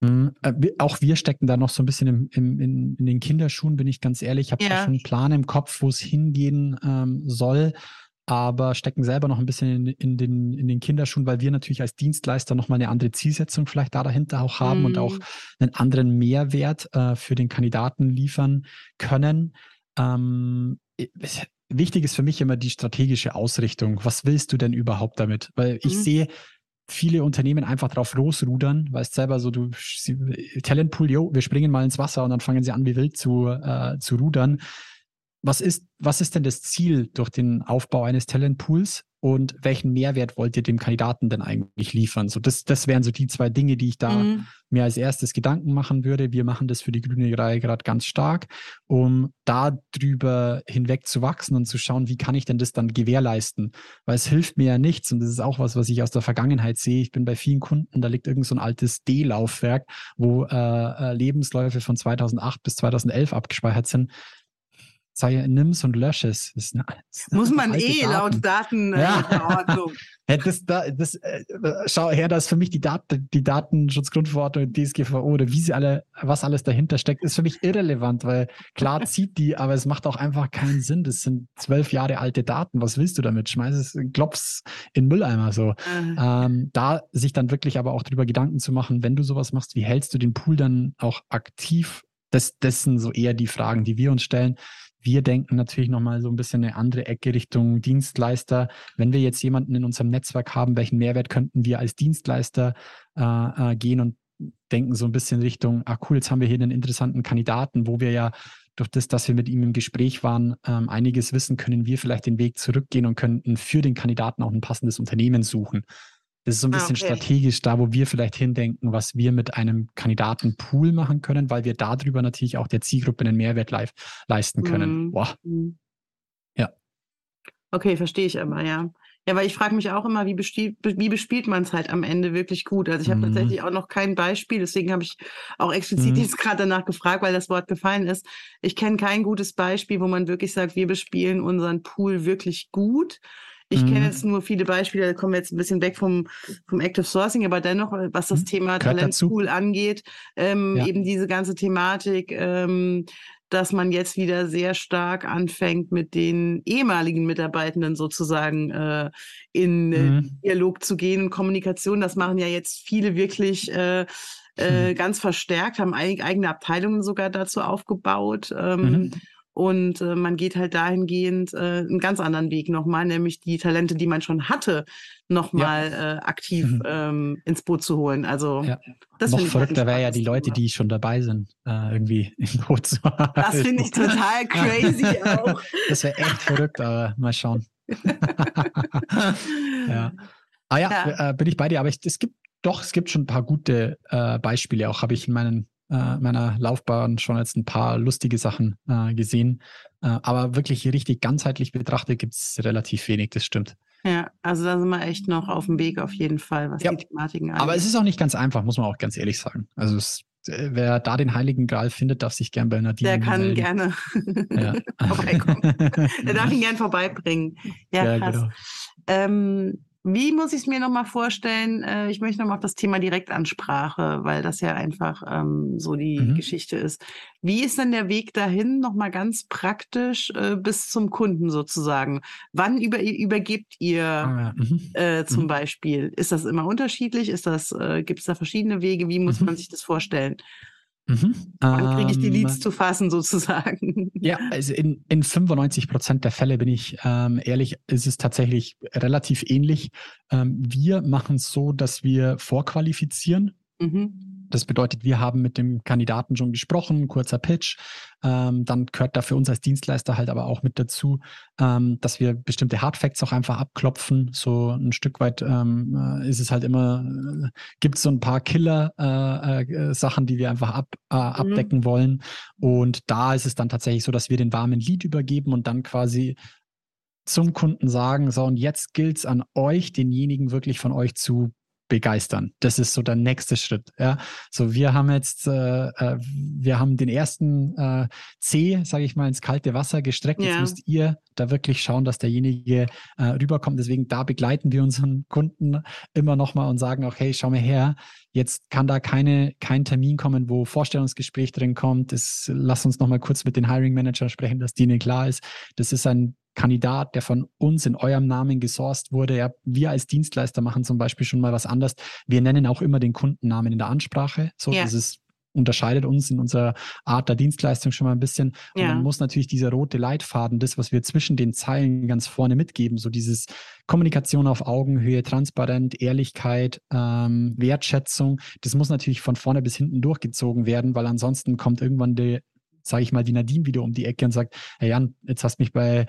Mhm. Äh, auch wir stecken da noch so ein bisschen im, im, in, in, den Kinderschuhen, bin ich ganz ehrlich. Ich habe ja. schon einen Plan im Kopf, wo es hingehen ähm, soll, aber stecken selber noch ein bisschen in, in, den, in den Kinderschuhen, weil wir natürlich als Dienstleister nochmal eine andere Zielsetzung vielleicht da dahinter auch haben mhm. und auch mhm. einen anderen Mehrwert äh, für den Kandidaten liefern können. Ähm, wichtig ist für mich immer die strategische Ausrichtung. Was willst du denn überhaupt damit? Weil ich mhm. sehe, viele Unternehmen einfach drauf losrudern, weißt selber so, du Talentpool, yo, wir springen mal ins Wasser und dann fangen sie an, wie wild zu, äh, zu rudern. Was ist, was ist denn das Ziel durch den Aufbau eines Talentpools? Und welchen Mehrwert wollt ihr dem Kandidaten denn eigentlich liefern? So, das, das wären so die zwei Dinge, die ich da mhm. mir als erstes Gedanken machen würde. Wir machen das für die grüne Reihe gerade ganz stark, um da drüber hinweg zu wachsen und zu schauen, wie kann ich denn das dann gewährleisten? Weil es hilft mir ja nichts und das ist auch was, was ich aus der Vergangenheit sehe. Ich bin bei vielen Kunden, da liegt irgend so ein altes D-Laufwerk, wo äh, äh Lebensläufe von 2008 bis 2011 abgespeichert sind sei, nimm's und lösch es. Das eine, Muss man eh Daten. laut Datenverordnung. Äh, ja. das, das, äh, schau her, dass für mich die, Dat die Datenschutzgrundverordnung, DSGVO oder wie sie alle, was alles dahinter steckt, ist für mich irrelevant, weil klar zieht die, aber es macht auch einfach keinen Sinn. Das sind zwölf Jahre alte Daten. Was willst du damit? Schmeiß es, klopf's in Mülleimer so. Mhm. Ähm, da sich dann wirklich aber auch drüber Gedanken zu machen, wenn du sowas machst, wie hältst du den Pool dann auch aktiv? Das, das sind so eher die Fragen, die wir uns stellen. Wir denken natürlich nochmal so ein bisschen eine andere Ecke Richtung Dienstleister. Wenn wir jetzt jemanden in unserem Netzwerk haben, welchen Mehrwert könnten wir als Dienstleister äh, äh, gehen und denken so ein bisschen Richtung, ah cool, jetzt haben wir hier einen interessanten Kandidaten, wo wir ja durch das, dass wir mit ihm im Gespräch waren, ähm, einiges wissen, können wir vielleicht den Weg zurückgehen und könnten für den Kandidaten auch ein passendes Unternehmen suchen. Das ist so ein ah, bisschen okay. strategisch da, wo wir vielleicht hindenken, was wir mit einem Kandidatenpool machen können, weil wir darüber natürlich auch der Zielgruppe einen Mehrwert live leisten können. Mhm. Boah. Mhm. Ja. Okay, verstehe ich aber, ja. Ja, weil ich frage mich auch immer, wie, bespielt, wie bespielt man es halt am Ende wirklich gut? Also ich habe mhm. tatsächlich auch noch kein Beispiel, deswegen habe ich auch explizit mhm. jetzt gerade danach gefragt, weil das Wort gefallen ist. Ich kenne kein gutes Beispiel, wo man wirklich sagt, wir bespielen unseren Pool wirklich gut. Ich mhm. kenne jetzt nur viele Beispiele, da kommen wir jetzt ein bisschen weg vom, vom Active Sourcing, aber dennoch, was das mhm. Thema Talentpool angeht, ähm, ja. eben diese ganze Thematik, ähm, dass man jetzt wieder sehr stark anfängt, mit den ehemaligen Mitarbeitenden sozusagen äh, in äh, mhm. Dialog zu gehen, Kommunikation. Das machen ja jetzt viele wirklich äh, äh, mhm. ganz verstärkt, haben eigene Abteilungen sogar dazu aufgebaut. Ähm, mhm. Und äh, man geht halt dahingehend äh, einen ganz anderen Weg nochmal, nämlich die Talente, die man schon hatte, nochmal ja. äh, aktiv mhm. ähm, ins Boot zu holen. Also ja. das Noch halt verrückter wäre ja die Leute, die schon dabei sind, äh, irgendwie im Boot zu haben. Das finde ich total crazy auch. Das wäre echt verrückt, aber mal schauen. ja. Ah ja, ja. Äh, bin ich bei dir, aber ich, es gibt doch, es gibt schon ein paar gute äh, Beispiele, auch habe ich in meinen äh, meiner Laufbahn schon jetzt ein paar lustige Sachen äh, gesehen. Äh, aber wirklich richtig ganzheitlich betrachtet gibt es relativ wenig, das stimmt. Ja, also da sind wir echt noch auf dem Weg auf jeden Fall, was ja. die Thematiken angeht. Aber es ist auch nicht ganz einfach, muss man auch ganz ehrlich sagen. Also es, äh, wer da den Heiligen Gral findet, darf sich gern bei Nadine Der kann melden. gerne ja. vorbeikommen. Der darf ihn gern vorbeibringen. Ja, ja krass. Genau. Ähm, wie muss ich es mir nochmal vorstellen? Äh, ich möchte nochmal auf das Thema Direktansprache, weil das ja einfach ähm, so die mhm. Geschichte ist. Wie ist denn der Weg dahin nochmal ganz praktisch äh, bis zum Kunden sozusagen? Wann über, übergebt ihr ah, ja. mhm. äh, zum mhm. Beispiel? Ist das immer unterschiedlich? Ist das, äh, gibt es da verschiedene Wege? Wie muss mhm. man sich das vorstellen? Mhm. Wann kriege ich die Leads ähm, zu fassen, sozusagen? Ja, also in, in 95 Prozent der Fälle bin ich ähm, ehrlich, ist es tatsächlich relativ ähnlich. Ähm, wir machen es so, dass wir vorqualifizieren. Mhm. Das bedeutet, wir haben mit dem Kandidaten schon gesprochen, kurzer Pitch. Ähm, dann gehört da für uns als Dienstleister halt aber auch mit dazu, ähm, dass wir bestimmte Hardfacts auch einfach abklopfen. So ein Stück weit ähm, äh, ist es halt immer, äh, gibt es so ein paar Killer-Sachen, äh, äh, die wir einfach ab, äh, mhm. abdecken wollen. Und da ist es dann tatsächlich so, dass wir den warmen Lead übergeben und dann quasi zum Kunden sagen, so und jetzt gilt es an euch, denjenigen wirklich von euch zu begeistern. Das ist so der nächste Schritt. Ja, so wir haben jetzt, äh, äh, wir haben den ersten äh, C, sage ich mal, ins kalte Wasser gestreckt. Ja. Jetzt müsst ihr da wirklich schauen, dass derjenige äh, rüberkommt. Deswegen da begleiten wir unseren Kunden immer noch mal und sagen auch, hey, schau mal her, jetzt kann da keine kein Termin kommen, wo Vorstellungsgespräch drin kommt. Das, lass uns noch mal kurz mit den Hiring Manager sprechen, dass denen klar ist. Das ist ein Kandidat, der von uns in eurem Namen gesourced wurde. Ja, wir als Dienstleister machen zum Beispiel schon mal was anderes. Wir nennen auch immer den Kundennamen in der Ansprache. So, ja. das ist unterscheidet uns in unserer Art der Dienstleistung schon mal ein bisschen. Und ja. dann muss natürlich dieser rote Leitfaden, das, was wir zwischen den Zeilen ganz vorne mitgeben, so dieses Kommunikation auf Augenhöhe, transparent, Ehrlichkeit, ähm, Wertschätzung, das muss natürlich von vorne bis hinten durchgezogen werden, weil ansonsten kommt irgendwann die, sage ich mal, die Nadine wieder um die Ecke und sagt, hey Jan, jetzt hast du mich bei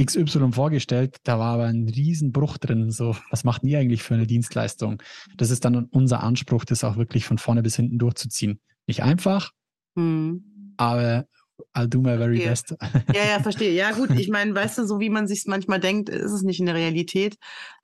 XY vorgestellt, da war aber ein Riesenbruch drin. So, was macht ihr eigentlich für eine Dienstleistung? Das ist dann unser Anspruch, das auch wirklich von vorne bis hinten durchzuziehen. Nicht einfach, hm. aber I'll do my very okay. best. Ja, ja, verstehe. Ja, gut, ich meine, weißt du, so wie man sich manchmal denkt, ist es nicht in der Realität.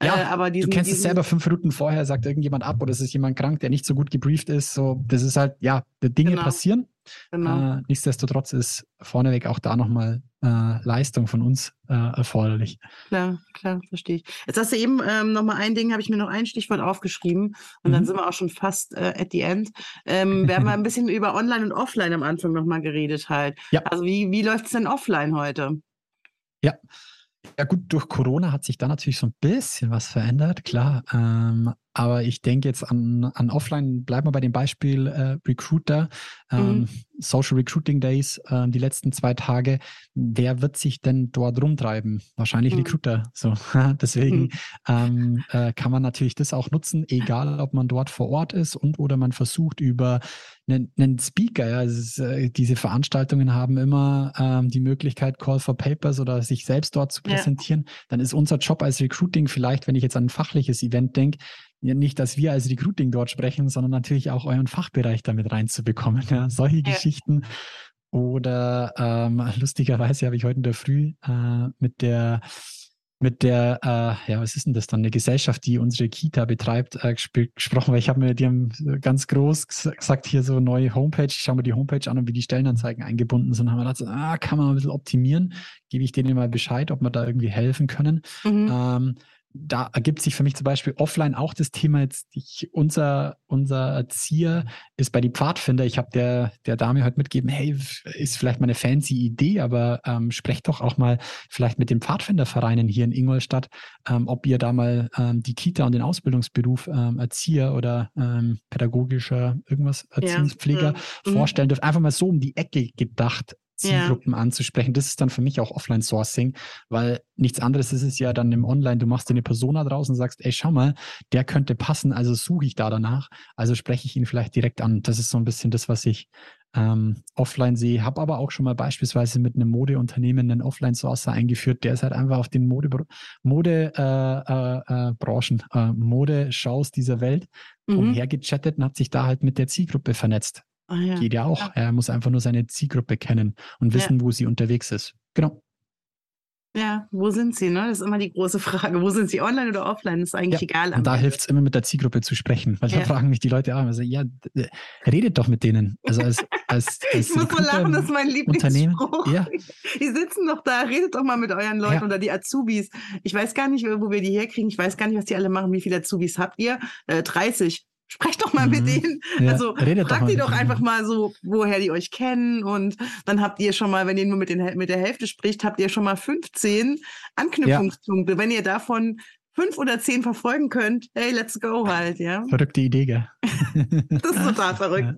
Ja, äh, aber diesen, du kennst diesen, es selber fünf Minuten vorher, sagt irgendjemand ab oder es ist jemand krank, der nicht so gut gebrieft ist. So, das ist halt, ja, Dinge genau. passieren. Genau. Äh, nichtsdestotrotz ist vorneweg auch da nochmal äh, Leistung von uns äh, erforderlich. Klar, klar, verstehe ich. Jetzt hast du eben ähm, nochmal ein Ding, habe ich mir noch ein Stichwort aufgeschrieben und mhm. dann sind wir auch schon fast äh, at the end. Ähm, wir haben mal ein bisschen über Online und Offline am Anfang nochmal geredet halt. Ja. Also wie, wie läuft es denn offline heute? Ja, ja gut, durch Corona hat sich da natürlich so ein bisschen was verändert, klar. Ähm, aber ich denke jetzt an, an Offline, bleiben wir bei dem Beispiel äh, Recruiter, ähm, mhm. Social Recruiting Days, äh, die letzten zwei Tage. Wer wird sich denn dort rumtreiben? Wahrscheinlich mhm. Recruiter. So. Deswegen mhm. ähm, äh, kann man natürlich das auch nutzen, egal ob man dort vor Ort ist und oder man versucht über einen, einen Speaker. Ja, ist, äh, diese Veranstaltungen haben immer ähm, die Möglichkeit, Call for Papers oder sich selbst dort zu präsentieren. Ja. Dann ist unser Job als Recruiting vielleicht, wenn ich jetzt an ein fachliches Event denke, ja, nicht, dass wir als Recruiting dort sprechen, sondern natürlich auch euren Fachbereich damit reinzubekommen. Ja, solche ja. Geschichten. Oder ähm, lustigerweise habe ich heute in der Früh äh, mit der mit der, äh, ja, was ist denn das dann, eine Gesellschaft, die unsere Kita betreibt, äh, gesprochen, weil ich habe mir, die haben ganz groß gesagt, hier so neue Homepage, ich schaue mir die Homepage an und wie die Stellenanzeigen eingebunden sind, haben wir gedacht, ah, kann man ein bisschen optimieren, gebe ich denen mal Bescheid, ob wir da irgendwie helfen können. Mhm. Ähm, da ergibt sich für mich zum Beispiel offline auch das Thema jetzt, ich, unser, unser Erzieher ist bei die Pfadfinder. Ich habe der, der Dame heute mitgegeben, hey, ist vielleicht mal eine fancy Idee, aber ähm, sprecht doch auch mal vielleicht mit den Pfadfindervereinen hier in Ingolstadt, ähm, ob ihr da mal ähm, die Kita und den Ausbildungsberuf ähm, Erzieher oder ähm, pädagogischer irgendwas Erziehungspfleger ja. Mhm. vorstellen dürft. Einfach mal so um die Ecke gedacht Zielgruppen ja. anzusprechen. Das ist dann für mich auch Offline-Sourcing, weil nichts anderes ist es ja dann im Online. Du machst dir eine Persona draußen und sagst, ey, schau mal, der könnte passen, also suche ich da danach. Also spreche ich ihn vielleicht direkt an. Das ist so ein bisschen das, was ich ähm, offline sehe. Habe aber auch schon mal beispielsweise mit einem Modeunternehmen einen Offline-Sourcer eingeführt, der ist halt einfach auf den Mode, Mode äh, äh, äh, Branchen, äh, Modeshows dieser Welt mhm. umhergechattet und hat sich da halt mit der Zielgruppe vernetzt. Ah, ja. Geht ja auch. Ja. Er muss einfach nur seine Zielgruppe kennen und wissen, ja. wo sie unterwegs ist. Genau. Ja, wo sind sie? Ne? Das ist immer die große Frage. Wo sind sie, online oder offline? Das ist eigentlich ja, egal. Und da hilft es immer mit der Zielgruppe zu sprechen, weil ja. da fragen mich die Leute auch, also, ja, redet doch mit denen. Also als, als, als ich muss so lachen, das ist mein Lieblingsspruch. Ja. Die sitzen doch da, redet doch mal mit euren Leuten ja. oder die Azubis. Ich weiß gar nicht, wo wir die herkriegen. Ich weiß gar nicht, was die alle machen. Wie viele Azubis habt ihr? Äh, 30 sprecht doch mal mhm. mit denen. Ja, also fragt die doch einfach mal so, woher die euch kennen. Und dann habt ihr schon mal, wenn ihr nur mit, den, mit der Hälfte spricht, habt ihr schon mal 15 Anknüpfungspunkte. Ja. Wenn ihr davon fünf oder zehn verfolgen könnt, hey, let's go halt, ja. Verrückte Idee, gell? das ist total verrückt.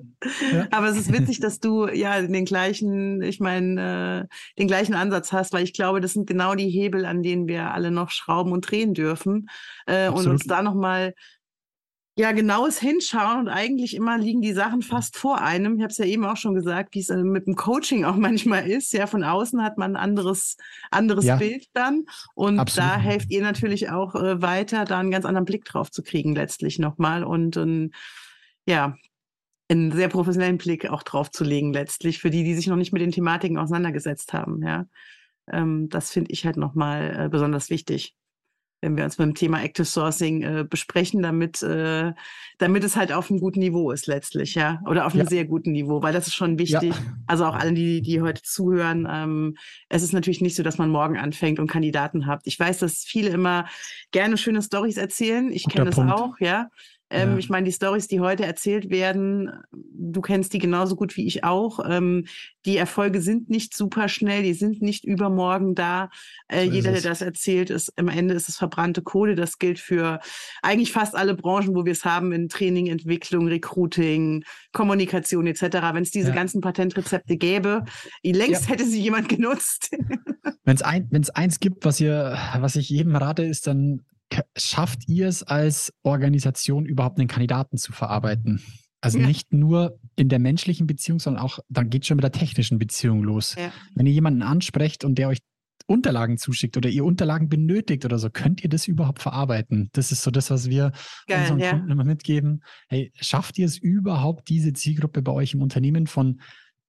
Ja. Aber es ist witzig, dass du ja den gleichen, ich meine, äh, den gleichen Ansatz hast, weil ich glaube, das sind genau die Hebel, an denen wir alle noch schrauben und drehen dürfen äh, und uns da nochmal ja, genaues Hinschauen und eigentlich immer liegen die Sachen fast vor einem. Ich habe es ja eben auch schon gesagt, wie es äh, mit dem Coaching auch manchmal ist. Ja, von außen hat man ein anderes, anderes ja, Bild dann. Und absolut. da helft ihr natürlich auch äh, weiter, da einen ganz anderen Blick drauf zu kriegen, letztlich nochmal. Und, und ja, einen sehr professionellen Blick auch drauf zu legen, letztlich, für die, die sich noch nicht mit den Thematiken auseinandergesetzt haben. Ja, ähm, das finde ich halt nochmal äh, besonders wichtig wenn wir uns mit dem Thema Active Sourcing äh, besprechen, damit, äh, damit es halt auf einem guten Niveau ist letztlich, ja. Oder auf einem ja. sehr guten Niveau, weil das ist schon wichtig. Ja. Also auch allen, die, die heute zuhören, ähm, es ist natürlich nicht so, dass man morgen anfängt und Kandidaten habt. Ich weiß, dass viele immer gerne schöne Stories erzählen. Ich kenne das Punkt. auch, ja. Ähm, ja. Ich meine, die Stories, die heute erzählt werden, du kennst die genauso gut wie ich auch. Ähm, die Erfolge sind nicht super schnell, die sind nicht übermorgen da. Äh, so jeder, der das erzählt, ist am Ende ist es verbrannte Kohle. Das gilt für eigentlich fast alle Branchen, wo wir es haben, in Training, Entwicklung, Recruiting, Kommunikation etc. Wenn es diese ja. ganzen Patentrezepte gäbe, längst ja. hätte sie jemand genutzt. Wenn es ein, eins gibt, was ihr, was ich jedem rate, ist dann schafft ihr es als Organisation überhaupt einen Kandidaten zu verarbeiten? Also ja. nicht nur in der menschlichen Beziehung, sondern auch, dann geht schon mit der technischen Beziehung los. Ja. Wenn ihr jemanden ansprecht und der euch Unterlagen zuschickt oder ihr Unterlagen benötigt oder so, könnt ihr das überhaupt verarbeiten? Das ist so das, was wir Geil, unseren ja. Kunden immer mitgeben. Hey, schafft ihr es überhaupt, diese Zielgruppe bei euch im Unternehmen von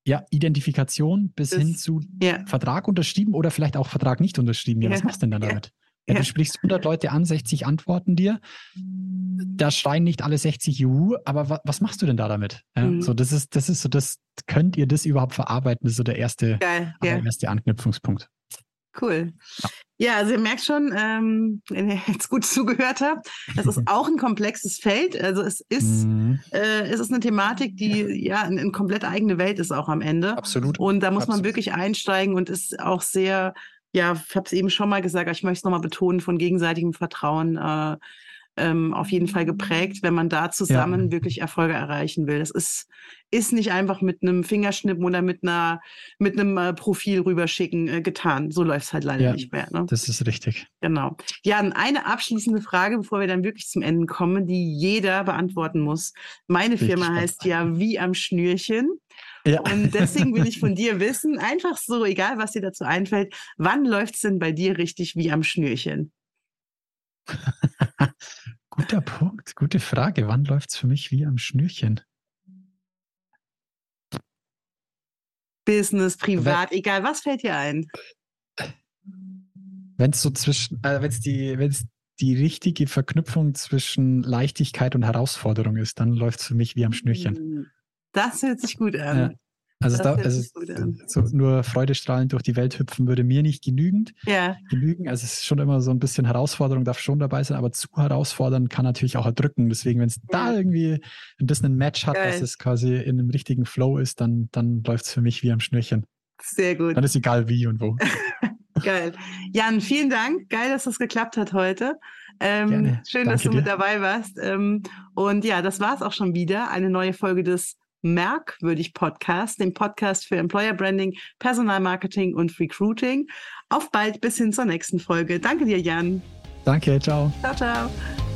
ja, Identifikation bis das, hin zu Vertrag unterschrieben oder vielleicht auch Vertrag nicht unterschrieben? Ja, was machst du denn dann damit? Ja, du sprichst 100 Leute an, 60 antworten dir. Da schreien nicht alle 60 Juhu, aber wa was machst du denn da damit? Ja, mhm. So, das ist, das ist so, das könnt ihr das überhaupt verarbeiten? Das ist so der erste, Geil, ja. erste Anknüpfungspunkt. Cool. Ja. ja. also ihr merkt schon, ähm, wenn ihr jetzt gut zugehört habt, es ist auch ein komplexes Feld. Also es ist, mhm. äh, es ist eine Thematik, die ja eine, eine komplett eigene Welt ist auch am Ende. Absolut. Und da muss Absolut. man wirklich einsteigen und ist auch sehr ja, ich habe es eben schon mal gesagt, aber ich möchte es nochmal betonen, von gegenseitigem Vertrauen äh, ähm, auf jeden Fall geprägt, wenn man da zusammen ja. wirklich Erfolge erreichen will. Das ist, ist nicht einfach mit einem Fingerschnippen oder mit einer mit einem äh, Profil rüberschicken äh, getan. So läuft es halt leider ja, nicht mehr. Ne? Das ist richtig. Genau. Ja, eine abschließende Frage, bevor wir dann wirklich zum Ende kommen, die jeder beantworten muss. Meine Firma heißt ja wie am Schnürchen. Ja. Und deswegen will ich von dir wissen, einfach so, egal was dir dazu einfällt, wann läuft es denn bei dir richtig wie am Schnürchen? Guter Punkt, gute Frage. Wann läuft es für mich wie am Schnürchen? Business, privat, wenn, egal, was fällt dir ein? Wenn es so zwischen, äh, wenn es die, wenn es die richtige Verknüpfung zwischen Leichtigkeit und Herausforderung ist, dann läuft es für mich wie am Schnürchen. Das hört sich gut an. Ja. Also, da, also so nur freudestrahlend durch die Welt hüpfen würde mir nicht genügend ja. genügen. Also es ist schon immer so ein bisschen Herausforderung, darf schon dabei sein, aber zu herausfordern kann natürlich auch erdrücken. Deswegen, wenn es da irgendwie ein bisschen ein Match hat, Geil. dass es quasi in einem richtigen Flow ist, dann, dann läuft es für mich wie am Schnürchen. Sehr gut. Dann ist egal wie und wo. Geil. Jan, vielen Dank. Geil, dass das geklappt hat heute. Ähm, schön, Danke dass du dir. mit dabei warst. Ähm, und ja, das war es auch schon wieder. Eine neue Folge des Merkwürdig Podcast, dem Podcast für Employer Branding, Personalmarketing und Recruiting. Auf bald bis hin zur nächsten Folge. Danke dir, Jan. Danke, ciao. Ciao, ciao.